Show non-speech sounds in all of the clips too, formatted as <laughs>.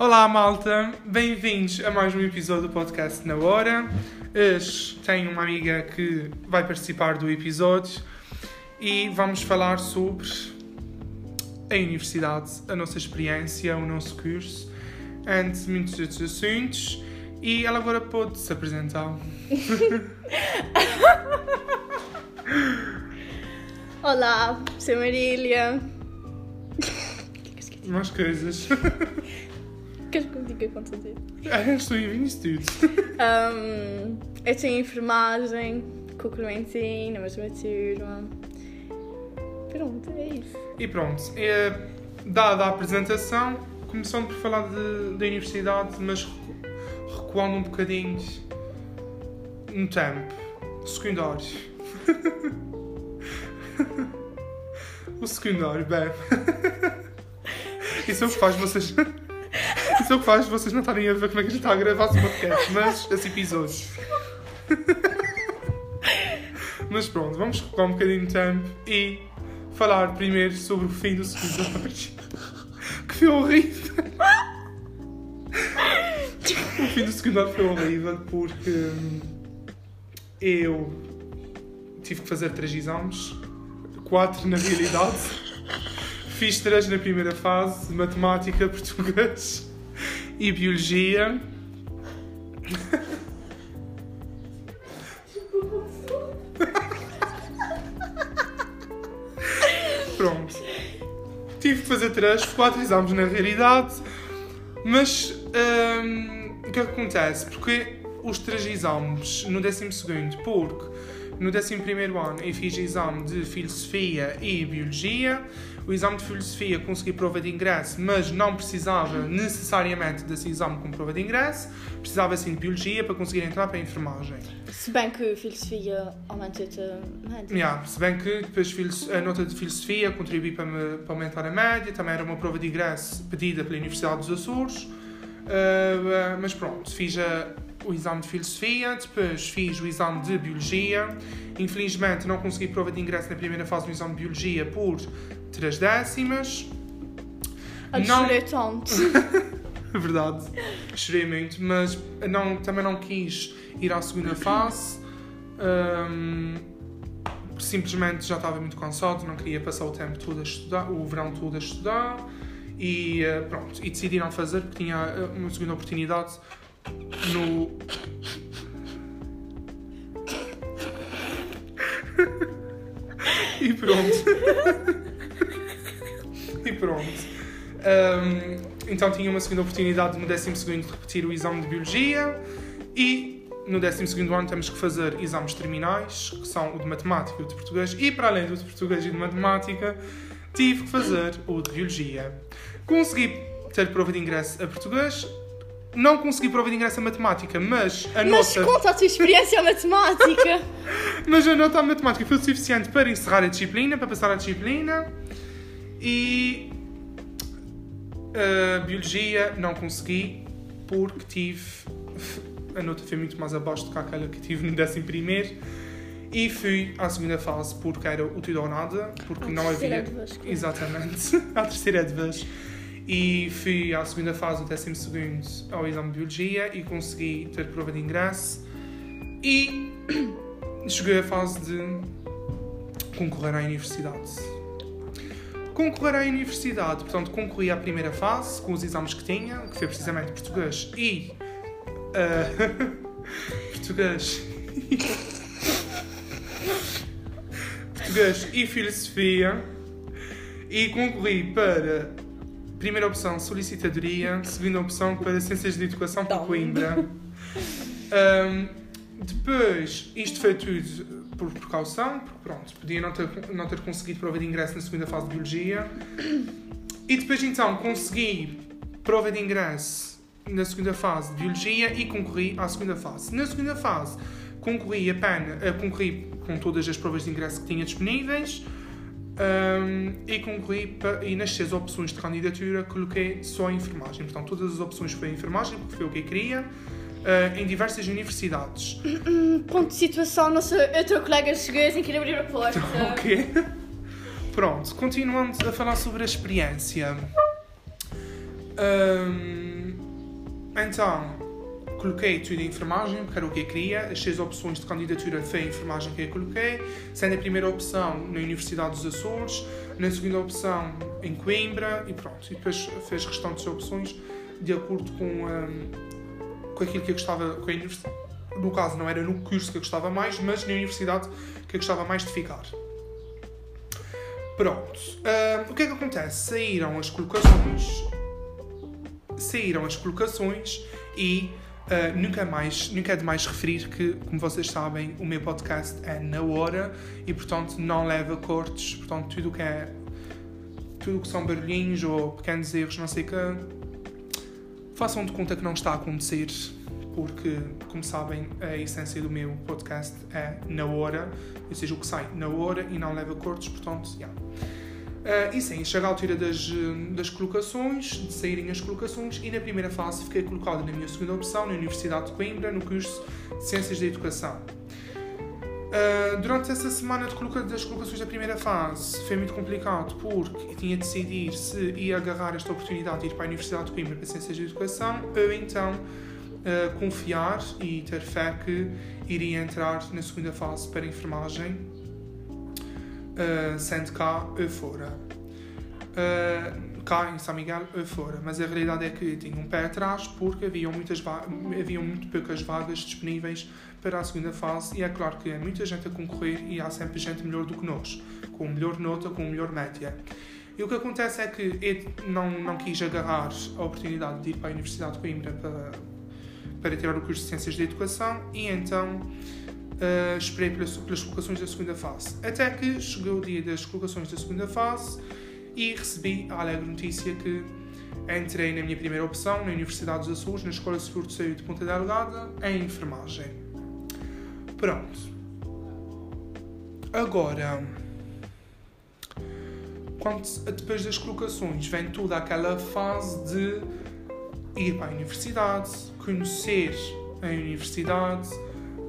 Olá, malta! Bem-vindos a mais um episódio do podcast Na Hora. Hoje tenho uma amiga que vai participar do episódio e vamos falar sobre a universidade, a nossa experiência, o nosso curso, entre muitos outros assuntos. E ela agora pode se apresentar. <laughs> Olá, sou Marília. Mais coisas. <laughs> Queres que eu diga quanto tempo? Ah, Estou em tudo. Um, eu tenho enfermagem, concluente na mesma turma. Pronto, é isso. E pronto, é, dada a apresentação, começando por falar da universidade, mas recu- recuando um bocadinho no tempo. Secundário. <laughs> o secundário, bem. <laughs> Isso é o que faz vocês. É o que faz vocês não estarem a ver como é que a gente está a gravar esse podcast, mas esse episódio. <laughs> Mas pronto, vamos recuar um bocadinho de tempo e falar primeiro sobre o fim do secundário. Que foi horrível. O fim do secundário foi horrível porque eu tive que fazer três exames, quatro na realidade. Fiz três na primeira fase, matemática, português e biologia. Pronto. Tive que fazer três, quatro exames na realidade, mas hum, o que é que acontece? Porque os três exames no 12 segundo, porque no 11 primeiro ano eu fiz exame de filosofia e biologia, o exame de filosofia consegui prova de ingresso, mas não precisava necessariamente desse exame como prova de ingresso, precisava sim de biologia para conseguir entrar para a enfermagem. Se bem que filosofia aumenta-te a média. Yeah, se bem que depois a nota de filosofia contribui para, me- para aumentar a média, também era uma prova de ingresso pedida pela Universidade dos Açores, uh, mas pronto, fiz a- o exame de filosofia, depois fiz o exame de biologia. Infelizmente não consegui prova de ingresso na primeira fase do exame de biologia por três décimas. A Não- chorei <laughs> tanto. Verdade, chorei muito, mas não, também não quis ir à segunda fase. Hum, simplesmente já estava muito cansado, não queria passar o tempo todo a estudar, o verão todo a estudar. E eh, pronto, e decidi não fazer porque tinha eh, uma segunda oportunidade no. <laughs> e pronto. <laughs> Um, então tinha uma segunda oportunidade no 12 de repetir o exame de Biologia e no 12 ano temos que fazer exames terminais, que são o de Matemática e o de Português, e para além do de Português e de Matemática, tive que fazer o de Biologia. Consegui ter prova de ingresso a Português, não consegui prova de ingresso a Matemática, mas a Mas nota... conta a tua experiência matemática. <laughs> Mas a nota matemática foi o suficiente para encerrar a disciplina, para passar a disciplina. E. a biologia não consegui, porque tive. A nota foi muito mais abaixo do que aquela que tive no 11. E fui à segunda fase, porque era o tudo ou nada, porque À não havia. de vez, claro. Exatamente, <laughs> à terceira de vez. E fui à segunda fase, do 12 ao exame de biologia, e consegui ter prova de ingresso. E <clears throat> cheguei à fase de concorrer à universidade. Concorrer à universidade, portanto, concorri à primeira fase com os exames que tinha, que foi precisamente português e. ah, <laughs> português. português e filosofia. E concorri para. Primeira opção, solicitadoria. Segunda opção, para Ciências de Educação para. Coimbra. Ahm, depois, isto foi tudo por precaução, porque pronto, podia não ter, não ter conseguido prova de ingresso na segunda fase de Biologia. E depois então consegui prova de ingresso na segunda fase de Biologia e concorri à segunda fase. Na segunda fase concorri apenas, eh, concorri com todas as provas de ingresso que tinha disponíveis ahm, e concorri e nas seis opções de candidatura coloquei só a enfermagem. Portanto, todas as opções foi a enfermagem, porque foi o que eu queria. Ah, em diversas universidades. Ponto de situação, nossa outra colega chegou sem querer abrir a porta. Ok. Pronto, continuando a falar sobre a experiência. Hum, Então, coloquei tudo em enfermagem, porque era o que eu queria. As seis opções de candidatura foi a enfermagem que eu coloquei, sendo a primeira opção na Universidade dos Açores, na segunda opção em Coimbra e pronto. E depois fez restantes opções de acordo com, hum, com aquilo que eu gostava, com a universidade. No caso, não era no curso que eu gostava mais, mas na universidade que eu gostava mais de ficar. Pronto. Hum, o que é que acontece? Saíram as colocações. Saíram as colocações e Uh, nunca, mais, nunca é demais referir que, como vocês sabem, o meu podcast é na hora e, portanto, não leva cortes. Portanto, tudo que é. Tudo que são barulhinhos ou pequenos erros, não sei o que. Façam de conta que não está a acontecer, porque, como sabem, a essência do meu podcast é na hora, ou seja, o que sai na hora e não leva cortes, portanto, yeah. Uh, e sim, chega a altura das, das colocações, de saírem as colocações, e na primeira fase fiquei colocado na minha segunda opção, na Universidade de Coimbra, no curso de Ciências da Educação. Uh, durante essa semana de coloca das colocações da primeira fase foi muito complicado porque tinha de decidir se ia agarrar esta oportunidade de ir para a Universidade de Coimbra para Ciências da Educação ou então uh, confiar e ter fé que iria entrar na segunda fase para enfermagem uh, sendo cá fora. Uh, cá em São Miguel fora. Mas a realidade é que tinha um pé atrás porque havia, muitas havia muito poucas vagas disponíveis para a segunda fase e é claro que há muita gente a concorrer e há sempre gente melhor do que nós, com melhor nota, com melhor média. E o que acontece é que eu não, não quis agarrar a oportunidade de ir para a Universidade de Coimbra para, para tirar o curso de Ciências da Educação e então uh, esperei pelas, pelas colocações da segunda fase. Até que chegou o dia das colocações da segunda fase e recebi a alegre notícia que entrei na minha primeira opção, na Universidade dos Açores, na Escola Seguro de Saúde de Ponta Delgada, em enfermagem. Pronto. Agora, quando, depois das colocações, vem toda aquela fase de ir para a universidade, conhecer a universidade,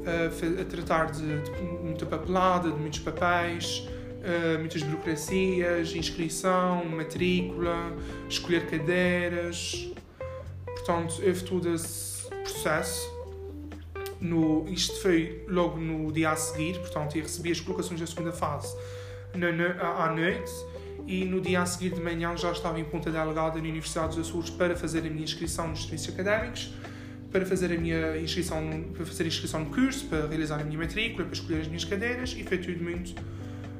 a, a tratar de, de, muita papelada, de muitos papéis, uh, muitas burocracias, inscrição, matrícula, escolher cadeiras. Portanto, houve todo esse processo. No, isto foi logo no dia a seguir, portanto, eu recebi as colocações da segunda fase na, à noite e no dia a seguir de manhã já estava em Ponta Delegada na Universidade dos Açores para fazer a minha inscrição nos serviços académicos para fazer a minha inscrição, para fazer a inscrição no curso, para realizar a minha matrícula, para escolher as minhas cadeiras e foi tudo muito,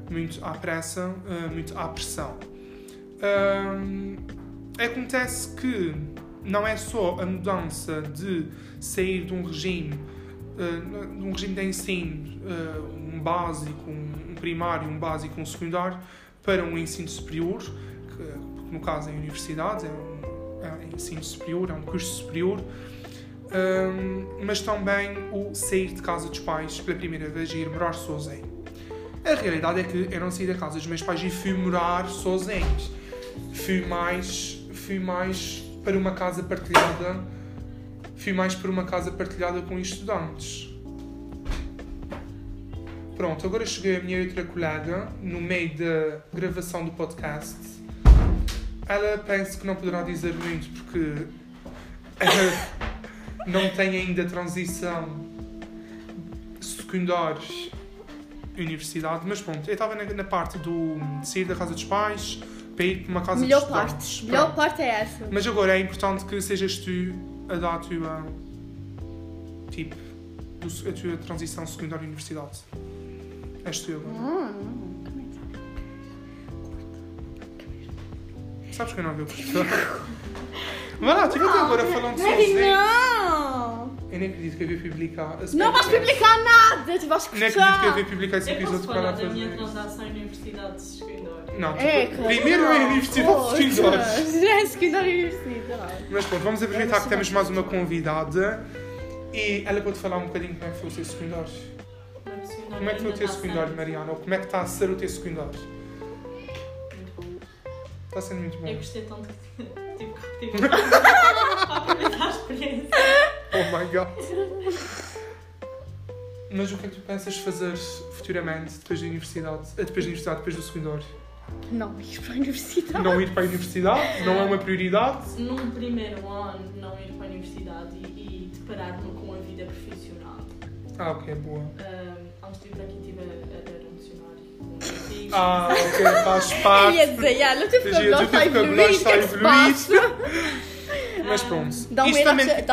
muito à pressa, uh, muito à pressão. Acontece que não é só a mudança de sair de um regime, uh, de um regime de ensino, uh, um básico, um primário, um básico, um secundário, para um ensino superior, que no caso é a universidade, é um, é um ensino superior, é um curso superior, mas também o sair de casa dos pais pela primeira vez e ir morar sozinho. A realidade é que eu não saí da casa dos meus pais e fui morar sozinho. Fui mais, fui mais para uma casa partilhada, fui mais para uma casa partilhada com estudantes. Pronto, agora cheguei a minha outra colega no meio da gravação do podcast. Ela pensa que não poderá dizer muito porque <laughs> não tem ainda transição secundários universidade, mas pronto, eu estava na, na, parte do de sair da casa dos pais para ir para uma casa Melhor de estudantes. Parte. Melhor parte é essa. Mas agora é importante que sejas tu a dar a tua tipo a tua transição secundária universidade. És tu agora. Hum. Sabes que eu não vi o professor? <laughs> Vai lá, tu até agora falando sozinho. Não! Eu nem acredito que eu vi publicar. Não vais publicar nada, tu vais escutar. Nem acredito que eu vi publicar esse episódio para falar da minha transação em Universidade de Secundário. Não, é, tipo, primeiro é a Universidade de Secundário. Já é Secundário Universidade. Mas pronto, vamos aproveitar que temos mais uma convidada e ela pode falar um bocadinho como é que foi o seu secundário. Como é que foi o teu secundário, Mariana? Ou como é que está a ser o teu secundário? Está sendo muito bom. Eu gostei tanto que <laughs> tive que repetir <laughs> para aproveitar a experiência. Oh my god. Mas o que é que tu pensas fazer futuramente, depois da universidade, eh, depois da universidade, depois do secundário? Não ir para a universidade. Não ir para a universidade, não é uma prioridade. Num primeiro ano, não ir para a universidade e, e deparar-me com a vida profissional. Ah, ok, boa. Um, de vir para aqui, estive a, a ler um dicionário. Ah, ok, faz <laughs> parte. ia dizer, ah, o teu Giro, o vocabulário teu está a evoluir, Mas pronto. Dá um também, petar.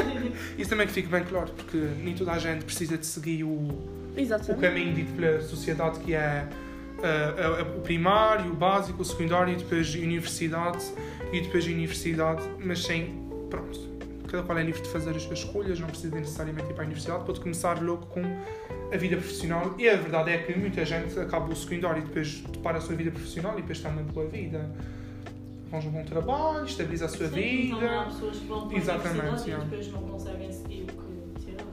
<laughs> isso também que fique bem claro, porque nem toda a gente precisa de seguir o, o caminho dito pela sociedade que é ah, ah, o primário, o básico, o secundário e depois a universidade e depois a universidade, mas sem, pronto, cada qual é livre de fazer as suas escolhas, não precisa necessariamente ir para a universidade, pode começar logo com a vida profissional e a verdade é que muita gente acaba o secundário e depois depara a sua vida profissional e depois tem uma boa vida. Arranja um bom trabalho, estabiliza a sua Sim, então há vida. pessoas que vão para Exatamente, a e depois não conseguem seguir o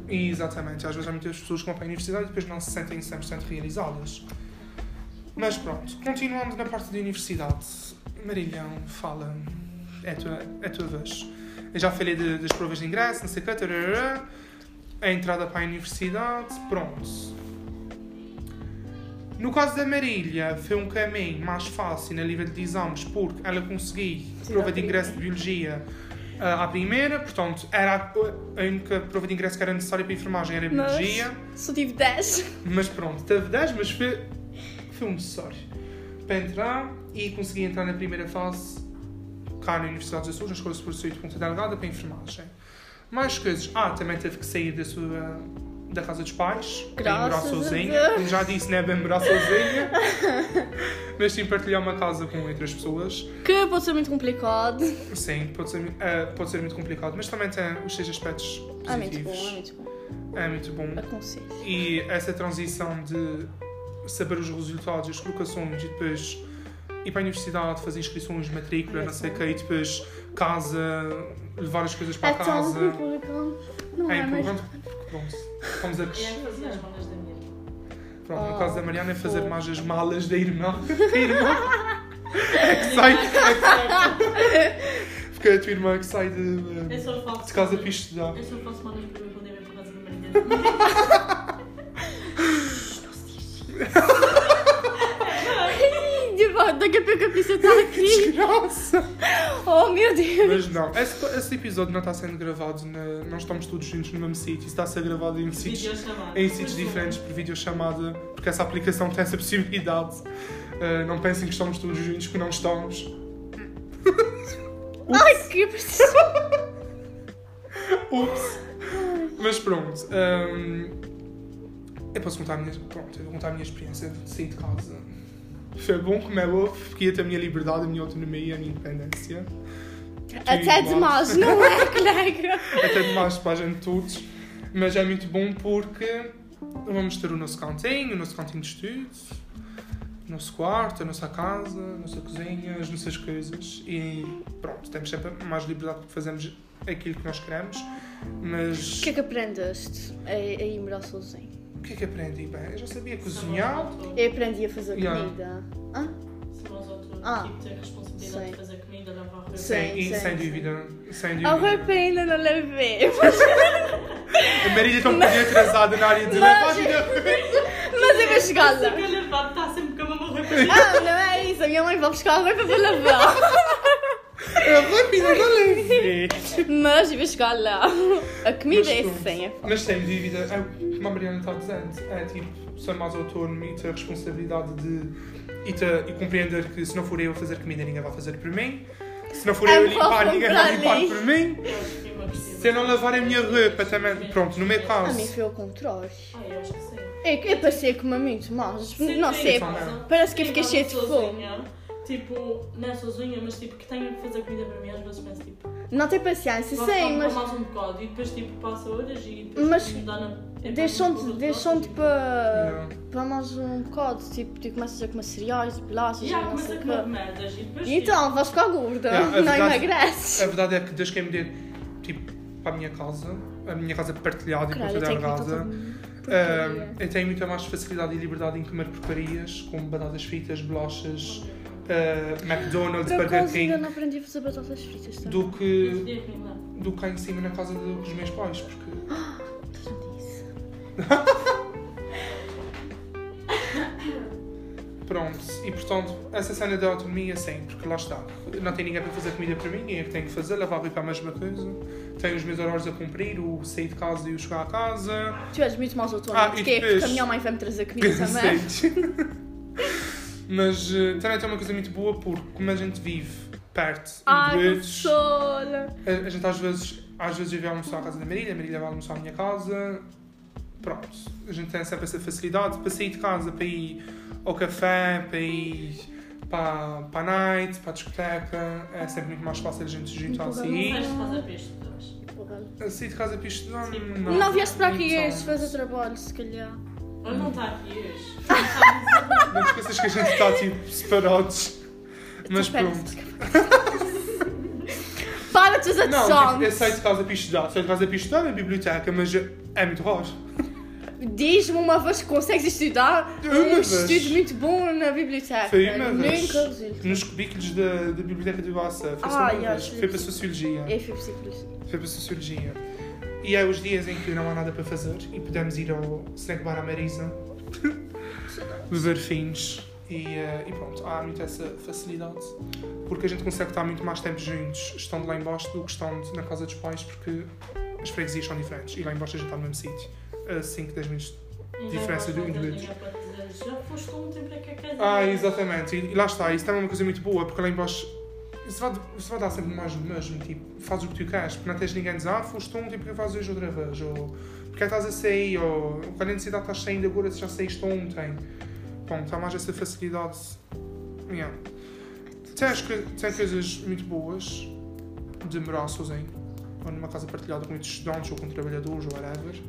que exatamente, às vezes há muitas pessoas que vão para a universidade e depois não se sentem 100% realizadas. Mas pronto, continuando na parte da universidade, Marilhão, fala, é a tua, é a tua vez. Eu já falei de- das provas de ingresso, não sei o tarará, a entrada para a universidade, pronto. No caso da Marília, foi um caminho mais fácil na nível de exames, porque ela conseguiu prova de ingresso de Biologia ah, à primeira, portanto, era a- a única prova de ingresso que era necessária para a enfermagem era a Mas- Biologia. Só tive 10. Mas pronto, teve 10, mas foi, foi um necessário para entrar e consegui entrar na primeira fase cá na Universidade dos Açores, na Escola Superior de Saúde de Ponta Delgada, para a enfermagem. Mais coisas. Ah, também teve que sair da sua da casa dos pais, morar Graças a sozinha. Como já disse, não é bem morar sozinha. <laughs> mas sim partilhar uma casa com outras pessoas. Que pode ser muito complicado. Sim, pode ser, eh, pode ser muito complicado, mas também tem os seus aspectos É muito bom, positivos. é muito bom. É muito bom. Aconselho. E essa transição de saber os resultados, as colocações e depois ir para a universidade, fazer inscrições, matrícula, É não sei o tão- quê, e depois casa, levar as coisas para É tão casa. complicado. Não É é, mas... vamos a E é fazer as malas da minha irmã. Pronto, no Oh, caso da Mariana é fazer mais as malas da irmã. <laughs> Da irmã. É que sai. É que sai. Porque é a tua irmã que sai de, Eu só faço de casa para malas- estudar. Eu só faço malas para eu poder ir para casa da Maria. Ai, <laughs> Daqui a pouco a polícia está aqui. Nossa! Oh meu Deus. Mas não, esse, esse episódio não está sendo gravado, na, não estamos todos juntos no mesmo sítio, está a ser gravado em sítios, em sítios diferentes por videochamada, porque essa aplicação tem essa possibilidade. Uh, não pensem que estamos todos juntos, porque não estamos. <laughs> Ai, que preciso. <laughs> Ups! Mas pronto, hum, eu posso contar a minha, pronto, eu vou contar a minha experiência de sair de casa. Foi bom como é ia ter a minha liberdade, a minha autonomia, a minha independência. Até demais, não é, <laughs> colega? até demais para a gente todos, mas é muito bom porque vamos ter o nosso cantinho, o nosso cantinho de estudos, o nosso quarto, a nossa casa, a nossa cozinha, as nossas coisas e pronto, temos sempre mais liberdade porque fazemos aquilo que nós queremos, mas O que é que aprendeste a, a ir morar sozinho? O que é que aprendi? Bem, eu já sabia cozinhar, Eu aprendi a fazer Yeah. comida. Hã? Se nós outros, Ah. tipo, ter a responsabilidade Sim. de fazer comida, lavar roupa. Sim. sem, e sim, sem sim. dúvida, sem A dúvida. roupa ainda não lavei. A Marília está um bocadinho atrasada na área de lavagem da roupa. Mas eu vou chegar Se lá. a calhar vai estar sempre com a mesma roupa. Ah, não é isso. A minha mãe vai buscar a roupa para lavar. A roupa ainda não lavei. Mas eu vou chegar lá. A comida é pronto. assim. É Mas sem dúvida, é o que a Mariana está dizendo, é tipo, ser mais autónomo e ter a responsabilidade de. e, ter, e compreender que se não for eu a fazer comida, ninguém vai fazer por mim. Se não for É eu a limpar, ninguém vai limpar por mim. É uma. Se eu não lavar a minha roupa também. Pronto, no meu A mim caso. foi ao contrário. Ah, eu acho que sim. É eu passei a comer muito. Sim, Não sei. Parece que eu fiquei cheia de fome. sozinha, Tipo, não é sozinha, mas tipo, que tenho que fazer comida para mim, às vezes penso tipo. Não tem paciência, sim, mas mais um bocado e depois tipo passa horas e depois Mas me dá na. É deixam-te para tipo, para, para mais um bocado. Tipo, tu começas a comer cereais, bolachas, Já não começa sei a o comer merdas e depois. Então, vais ficar gorda. Yeah, a <laughs> não verdade- emagreces. A verdade é que desde que eu me dei, tipo, para a minha casa, a minha casa partilhada e Caralho, eu Delgada. ir todo ah, eu tenho muita mais facilidade e liberdade em comer porcarias, como batatas fritas, bolachas, ah, McDonald's, Por Burger acaso ainda King, não aprendi a fazer batatas fritas. Tá? do que do que cá em cima na casa dos meus pais, porque. <gasps> <laughs> <laughs> Pronto, e portanto, essa cena da autonomia, sim, porque lá está. Não tem ninguém para fazer comida para mim, é que tenho que fazer, lavar roupa a mesma coisa. Tenho os meus horários a cumprir, o sair de casa e o chegar a casa. Tu és muito mais autónomo. Ah, e Porquê? depois- Porque a minha mãe vai-me trazer comida <laughs> também. <laughs> Mas eh, também tem uma coisa muito boa, porque como a gente vive perto, Ai, sola. a, a gente às vezes, às vezes vive a almoçar à casa da Marília, a Marília vai almoçar à minha casa. Pronto, a gente tem sempre essa facilidade para sair de casa, para ir ao café, para ir para, para a night, para a discoteca. É sempre muito mais fácil a gente se juntar Empurrar assim. Sair de casa para estudar, Sim. não. Não vieste para aqui hoje só. fazer trabalho, se calhar. Ele não está aqui hoje. <laughs> Não te esqueças que a gente está tipo separados. Mas pronto. Para de fazer Não, tipo, eu saio de casa para estudar, saio de casa para estudar na biblioteca, mas é muito raro. Diz-me uma vez que consegues estudar Uma um vez. estudo muito bom na biblioteca. Foi uma vez. Nunca resulta. Nos cubículos da, da biblioteca de Bossa. Foi Ah, sim. Foi para Sociologia. Eu fui psicologia. Foi para Sociologia. E é os dias em que não há nada para fazer e podemos ir ao snack bar à Marisa, <laughs> beber fins e, eh, e pronto, há muito essa facilidade. Porque a gente consegue estar muito mais tempo juntos estando lá em baixo do que estando na casa dos pais porque as freguesias são diferentes e lá em baixo a gente está no mesmo sítio. A 5, 10 minutos. Diferença de indivíduos. Já foste ontem para que a casa Ah, exatamente. E, lá está, isso também é uma coisa muito boa porque lá em baixo isso vai, isso vai dar sempre mais do mesmo, tipo, fazes o que tu queres, porque não tens ninguém a dizer, ah, foste ontem, porque fazes hoje outra vez, ou porque que estás a sair, ou qual é a necessidade estás saindo agora se já saíste ontem. Bom, há mais essa facilidade. Yeah. Tem, tem coisas muito boas de morar sozinho, ou numa casa partilhada com muitos estudantes, ou com trabalhadores, ou whatever,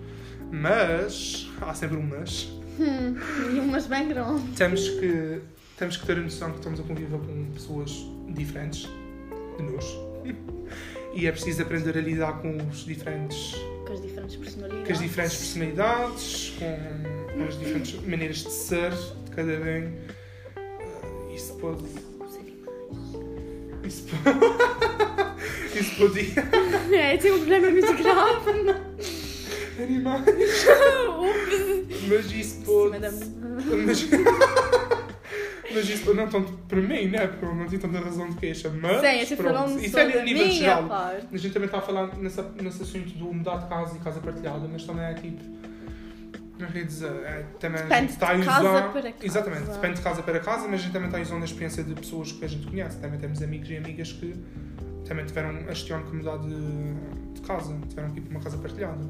mas, há sempre um mas, Hum, e umas bem grandes. temos que, temos que ter a noção que estamos a conviver com pessoas diferentes de nós. <laughs> E é preciso aprender a lidar com os diferentes, Com as diferentes personalidades. com as diferentes personalidades, com as diferentes maneiras de ser de cada um. Eh, Isso pode. Isso pode. <laughs> Isso pode. <laughs> É, tem um problema muito grave. Animais. Ups. Mas isso pode. Mas, <laughs> mas isso não tanto para mim, né? Porque eu não tenho tanta razão de queixa. Mas. Sim, eu pronto, isso é a nível geral. parte. A gente também está a falar nessa, nesse assunto do mudar de casa e casa partilhada, mas também é tipo. Não quer dizer, é, também a Depende está a de casa usar. para casa. Exatamente, depende de casa para casa, mas a gente também está usando a experiência de pessoas que a gente conhece. Também temos amigos e amigas que também tiveram este ano que mudar de, de casa, tiveram que ir para uma casa partilhada.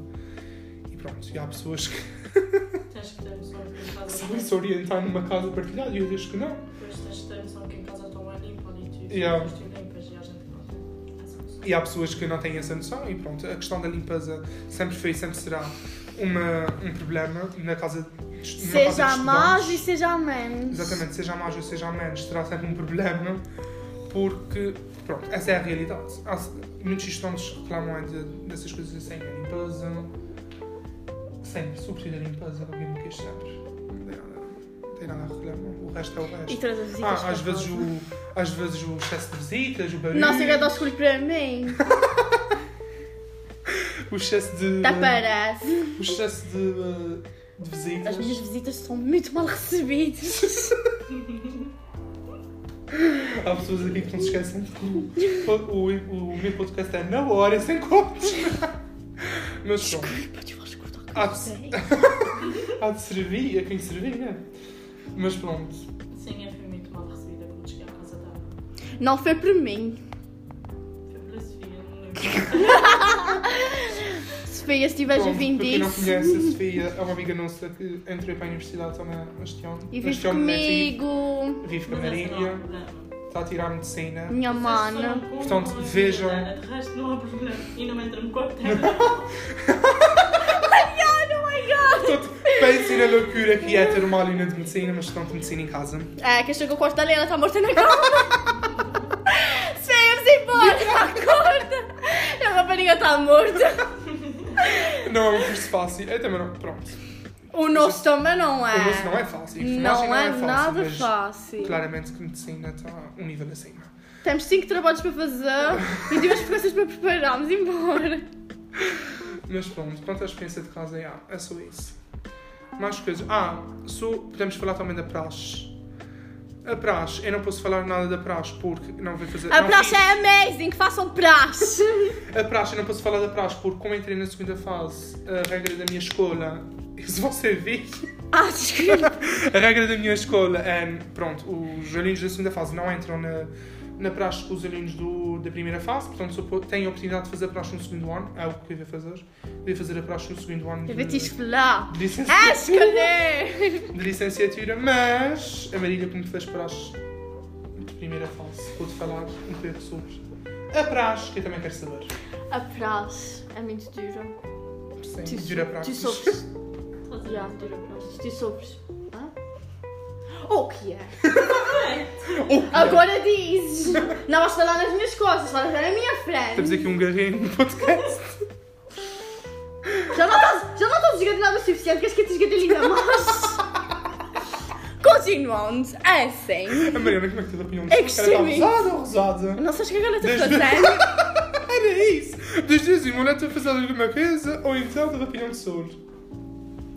E pronto, e há pessoas que Tens que ter noção que em casa sabem se orientar numa casa partilhada e outras que não. Depois tens que ter noção que em casa estão bem limpa e Yeah. depois tu limpas e a gente não tem essa noção. E há pessoas que não têm essa noção e pronto, a questão da limpeza sempre foi e sempre será uma, um problema na casa casa de Seja a mais e seja a menos. Exatamente, seja a mais ou seja a menos, será sempre um problema porque, pronto, essa é a realidade. Há, muitos estudantes reclamam é de, dessas coisas assim, a limpeza, sempre, sobretudo a limpeza, alguém me sempre. Não tem nada, não tem nada a reclamar, o resto é o E resto. todas as visitas. Ah, às vezes, o, às vezes o excesso de visitas, o barulho, Nossa, eu escolho para mim. <laughs> o excesso de... Até parece. O excesso de, de visitas. As minhas visitas são muito mal recebidas. <laughs> Há pessoas aqui que não se esquecem que o, o, o, o meu podcast é na hora, sem cortes. <laughs> Mas pronto, Desculpa, Ah, com você. há de servir a quem servir, né? Mas pronto. Sim, eu fui muito mal recebida quando cheguei à casa dela. Não foi por mim. Foi pela Sofia, não lembro. <laughs> Sofia, se estiveres a vir para quem não disso. conhece, a Sofia é uma amiga nossa que entrou para a universidade também este ano. E vive comigo. Vive com a há Marília, está a tirar medicina. Minha mana. com Portanto, vejam- De resto, não há problema. E não entra no quarto dela. Pensem na loucura que é ter uma aluna de medicina, mas estão de medicina em casa. É, que chegou o quarto e ela está morta na cama. Sofia, vamos embora. Acorda. A rapariga está morta. Não é um curso fácil. Eu também não. Pronto. O nosso também não é. O nosso não é fácil. Enfermagem Não é fácil, nada fácil. Claramente que medicina está um nível acima. Temos cinco trabalhos para fazer <laughs> e duas coisas para preparar. Vamos embora. Mas pronto, quanto à experiência de casa, é, é só isso. Mais coisas. Ah, podemos falar também da praxe. A praxe, eu não posso falar nada da praxe porque não vou fazer. A praxe fiz- é amazing, façam praxe. A praxe, eu não posso falar da praxe porque, como entrei na segunda fase, a regra da minha escola. Se você vir, ah, desculpa. <laughs> a regra da minha escola é. Pronto, os alunos da segunda fase não entram na, na praxe com os alunos do, da primeira fase, portanto, têm a oportunidade de fazer a praxe no segundo ano. É o que eu vou fazer. Vou fazer a praxe no segundo ano. De- de Ah, licenciatura, escolher. <laughs> de licenciatura, mas a Marília, como fez praxe de primeira fase, vou-te falar um pouco sobre a praxe, que eu também quero saber. A praxe é muito dura. Sim, Tu, dura tu praxe. sofres. <laughs> Já, dura praxe. Tu sofres. O que é? Oh, Agora dizes. Não vais falar nas minhas costas, vais falar na minha frente. Temos aqui um garrinho no podcast. Já não estás, já não estás desgadelhada o suficiente, queres que eu te desgadelhe ainda mais? Continuando, é assim. A Mariana, como é que tens a opinião É que sim. rosada ou rosada? Não sabes que agora estou Desde- fazendo? <laughs> Era isso! Desde assim, uma neta a fazer alguma coisa ou então tens a opinião de soro.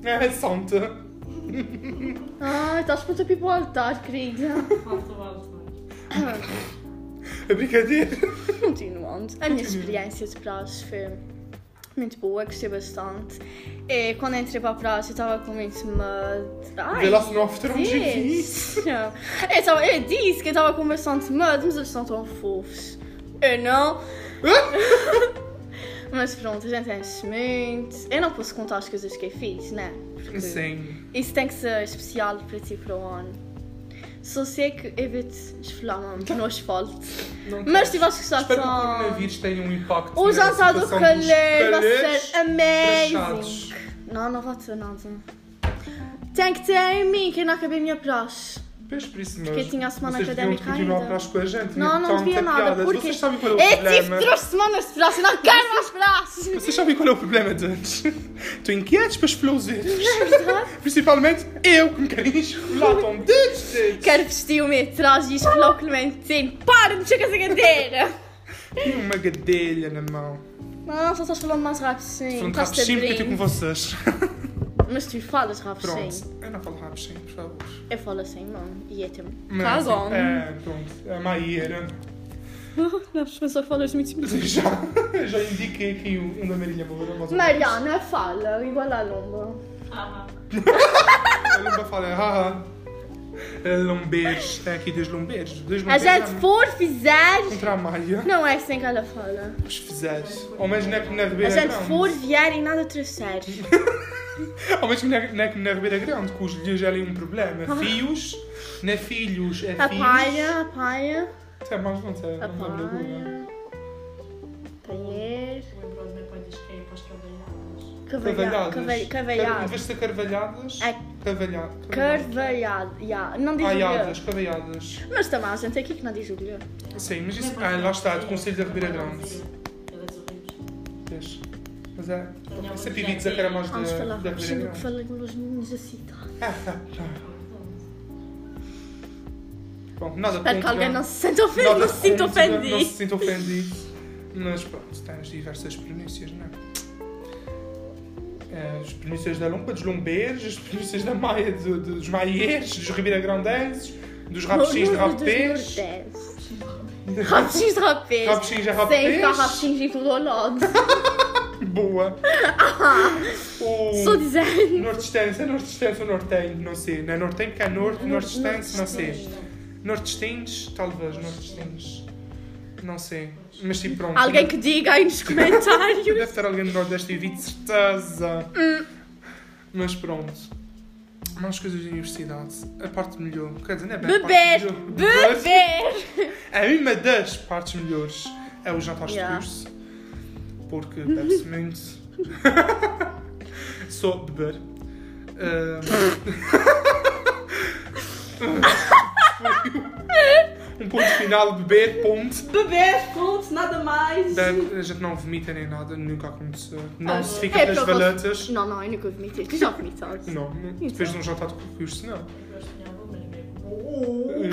É santa. Ai, estás pronta para ir para o altar, querida. Falta o alto. É brincadeira. Continuando, a minha experiência de praxe foi muito boa, gostei bastante. E quando entrei para a praxe, eu estava com muito medo. Ai, Vê lá se não ofereceram um. Eu, tava, eu disse que eu estava com bastante medo, mas eles são tão fofos. Eu não. <laughs> Mas pronto, a gente enche muito. Eu não posso contar as coisas que eu fiz, né? Porque Sim. Isso tem que ser especial para ti para o ano. Só sei que eu vou te esfolar no asfalto. Não Mas se vais gostar Espero que o coronavírus tenha um impacto O jantar do calor vai ser amazing. Não, não vai ter nada. Tem que ter em mim que eu não acabei a minha praxe. Pois por isso Porque mesmo. tinha a semana Vocês académica continuar ainda. com a gente. Não, não Tão devia nada, tapeadas. porque Vocês sabem qual é o eu tive problema? três semanas de praxe e não quero mais praxe. Vocês sabem qual é o problema deles? <laughs> Estou inquietos para explosivos. <laughs> Principalmente eu que me quero esfolar. Estão dedos, <laughs> dedos. Quero vestir o meu traje e esfolar o Clementino. Para de mexer com essa cadeira. E uma gadelha na mão. Não, só estás falando mais rápido sim. Estás-te a rapidinho porque eu estou com vocês. Mas tu falas sim. Pronto. Eu não falo rapidinho, por favor. Eu falo assim, mano. E é tempo. Mas. É, pronto. A Maíra. <laughs> Não, mas só falas muito <laughs> Já, já indiquei aqui um da Marília Moura. menos. Mariana fala igual a Lomba. <laughs> Ah, A Lumba fala, haha. Lombeiros. Tem aqui dois lombeiros. Dois A gente não. for, fizer. Contra a Maia. Não é assim que ela fala. Os fizeres. Ao menos não é que na A Ribeira gente Grande. for, vier e nada trouxer. Ao <laughs> menos não é não é que na Ribeira Grande, que os lhes ali um problema. Fios, não é filhos, é A paia, a paia, Até mais não sei. a não me lembro agora. paia. Paier. Cavalhada. Cavalhadas. Cavalhada. Em vez de ser carvalhadas, É cavalhada. Carvalhada. Yeah. Não diz Aiadas, Julia. cavalhadas. Mas também há gente aqui que não diz Julia. Sim, mas isso. Ah, lá está, do Conselho da Ribeira Grande. É. Vês? Mas é. Ouvi dizer que era mais da, Vamos falar da rápido Ribeira do que Grande. falei nos meninos assim. tá? Ah, ah, ah. Bom, nada Espero que contra- alguém não se sinta ofendido. nada Não se sinta contra- Não se ofendido. sinta ofendido. Mas pronto, tens diversas pronúncias, não é? As pronúncias da Lomba, dos Lombeiros, as pronúncias da Maia, do- dos Maieiros, dos Ribeira Grandenses, dos Rabuxins de Rapés. Rabuxins de rapés. Rabuxins de Sem Rapés. ficar rabuxins em tudo ao lado. Boa. O Estou dizendo. É Nortestense ou Nortenho? Não sei. Não é Nortenho porque é Norte, Nortestense, não sei. Nordestins? Talvez, Nordestins. Não sei. Mas tipo, pronto. Alguém que diga aí nos comentários. Deve ter alguém do Nordeste e vi de certeza. Mas pronto. Mais coisas da universidade. A parte melhor. Quer dizer, não é bem a Beber! melhor. Beber! <laughs> É uma das partes melhores. É o jantar Yeah. de curso. Porque bebe-se <laughs> muito. <laughs> Só beber. Ah, um ponto final, beber, ponto. Beber, ponto, nada mais. Bebe, a gente não vomita nem nada, nunca aconteceu. Não Ah, se fica é das para você- valetas. Não, não, eu nunca vomitei. Tu já vomitaste? Não, não. depois de um jantar de curso, não. Mas bebo.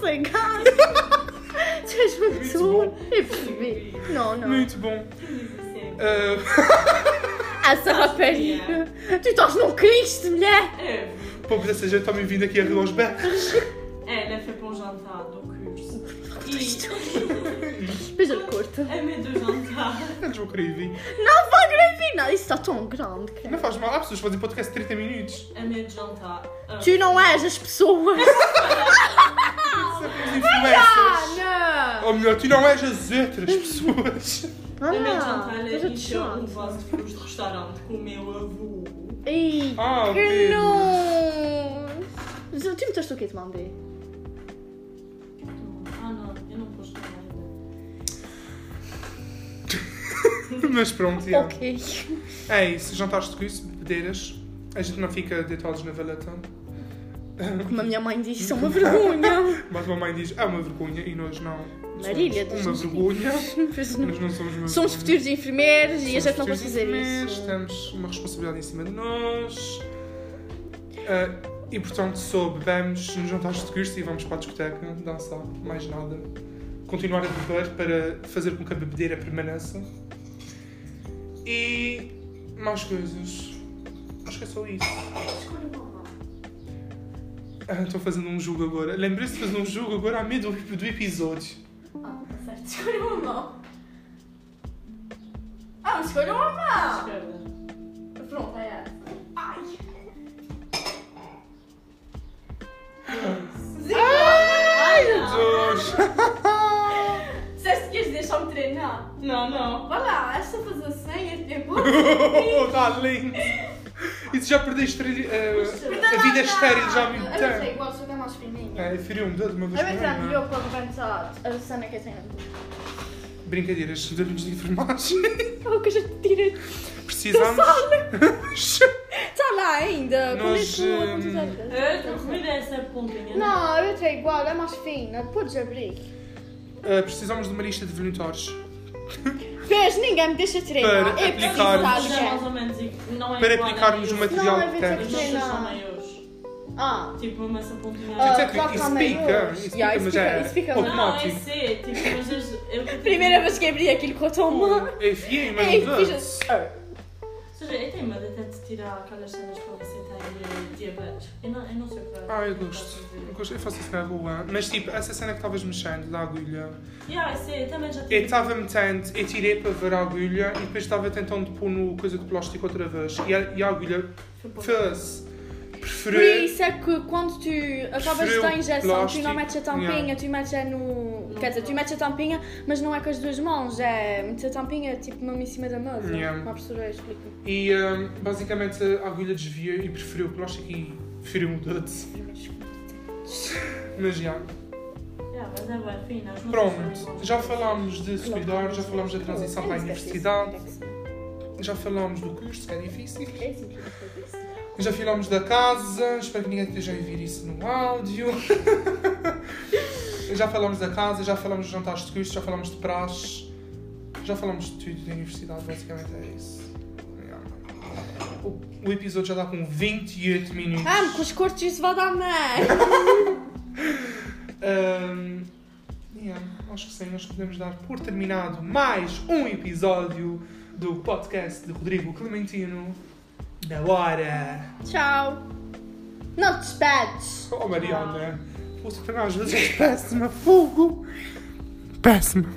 Sem gás. Tu és muito bom. Eu percebi. Não, não. Muito bom. Ah, Essa rapariga. Tu estás num Cristo, mulher. É, Pobre dessa gente está-me vindo aqui a rir aos berros. Jantar do curso. E ele corta. a meio do jantar. <laughs> Antes vou querer vir. Não vai gravar! Isso está tão grande. que- Não faz mal, há pessoas que fazem podcast de 30 minutos. A meio do jantar. ah, Tu não és as pessoas. <laughs> Influencers. Ah, Ou melhor, tu não és as outras pessoas. não! <laughs> A meio Ah, jantar eu te encheu um vaso de frutos de restaurante com o meu avô. Ei, Ah, que nojo! Mas Tu meteste o que te mandei? <laughs> Mas pronto, já. Ok. É isso, jantares de curso, bebedeiras. A gente não fica deitados na valeta. Como a minha mãe disse, isso é uma vergonha. <laughs> Mas a mamãe diz, é uma vergonha e nós não. somos Marília, Uma Deus nos vergonha. <laughs> Nós não somos uma Somos vergonha. futuros enfermeiros e a Somos gente não pode fazer isso. Temos uma responsabilidade em cima de nós. Ah, e portanto, só bebemos nos jantares de curso e vamos para a discoteca dançar, mais nada. Continuar a beber para fazer com que a bebedeira permaneça. E mais coisas. Acho que é só isso. Ah, Estou fazendo um jogo agora. Lembrei-se de fazer um jogo agora a meio do, do episódio. Ah, tá certo. Escolha uma mão. Ah, escolha uma mão. Pronto, é essa. Ai. Ai Deus! <laughs> Disseste que ias deixar-me treinar? Não, não. Vai lá, é só fazer assim, é bom. Oh, tá lindo! Isso já perdeste uh, a vida estéril já há muito Eu sei, tempo. igual, só que é mais fininha. É, feriu um dedo uma vez Eu entrar no jogo para levantar a cena que eu tenho. Brincadeiras, estudantes de enfermagem. Oh, que a gente tira. Precisamos. Está <laughs> lá ainda. Com Nós, hum, Eu estou com essa pontinha. Não, eu tenho igual, é mais fina. Podes abrir. Uh, precisamos de uma lista de voluntários <laughs> Vês, ninguém me deixa treinar. Para é aplicarmos- preciso, é mais gente. ou menos. Não é para igual a aplicarmos o material Não, que é ver Os temos. se nossos são maiores. Ah. Tipo, uma. Ah, Quer dizer que claro que isso pica, isso Yeah, pica, isso mas pica- é pica Não, eu automático. sei. Tipo, mas eu... eu Primeira vez que abri aquilo com a tua mão. É mas Ei, não fiz dá. assim. Ou seja, eu tenho medo até de tirar aquelas cenas para você ter diabetes. Eu não, eu não sei o que Ah, eu gosto. Eu eu faço isso na boa. Mas tipo, essa cena que estavas mexendo da agulha, Yeah, eu sei, eu também já eu tive. estava metendo, eu tirei para ver a agulha e depois estava tentando pôr no coisa de plástico outra vez. E a, e a agulha fez. Por Preferi. isso é que quando tu acabas de Preferiu dar a injeção, tu plástico. não metes a tampinha, Yeah. tu metes é no. Quer dizer, tu metes a tampinha, mas não é com as duas mãos, é. Metes a tampinha tipo mesmo em cima da mesa. Yeah. Uma professora explica. E hum, basicamente a agulha desviou e preferiu o plástico e preferiu o dedo. Mas já. Yeah, mas é bem nossas são Pronto, já falámos de se cuidar, já falámos da transição para a universidade, já falámos do curso, que é difícil. Já falámos da casa, espero que ninguém esteja a ouvir isso no áudio. <laughs> já falámos da casa, já falámos de jantares de curso, já falámos de praxe, já falámos de tudo da universidade, basicamente é isso. O, o episódio já dá com 28 minutos. Ah, com os cortes isso vai dar mãe! Um, yeah, acho que sim, acho que podemos dar por terminado mais um episódio do podcast de Rodrigo Clementino. Na hora! Tchau! Não te despedes! Oh Mariana, também às vezes é péssima, fogo! Péssima!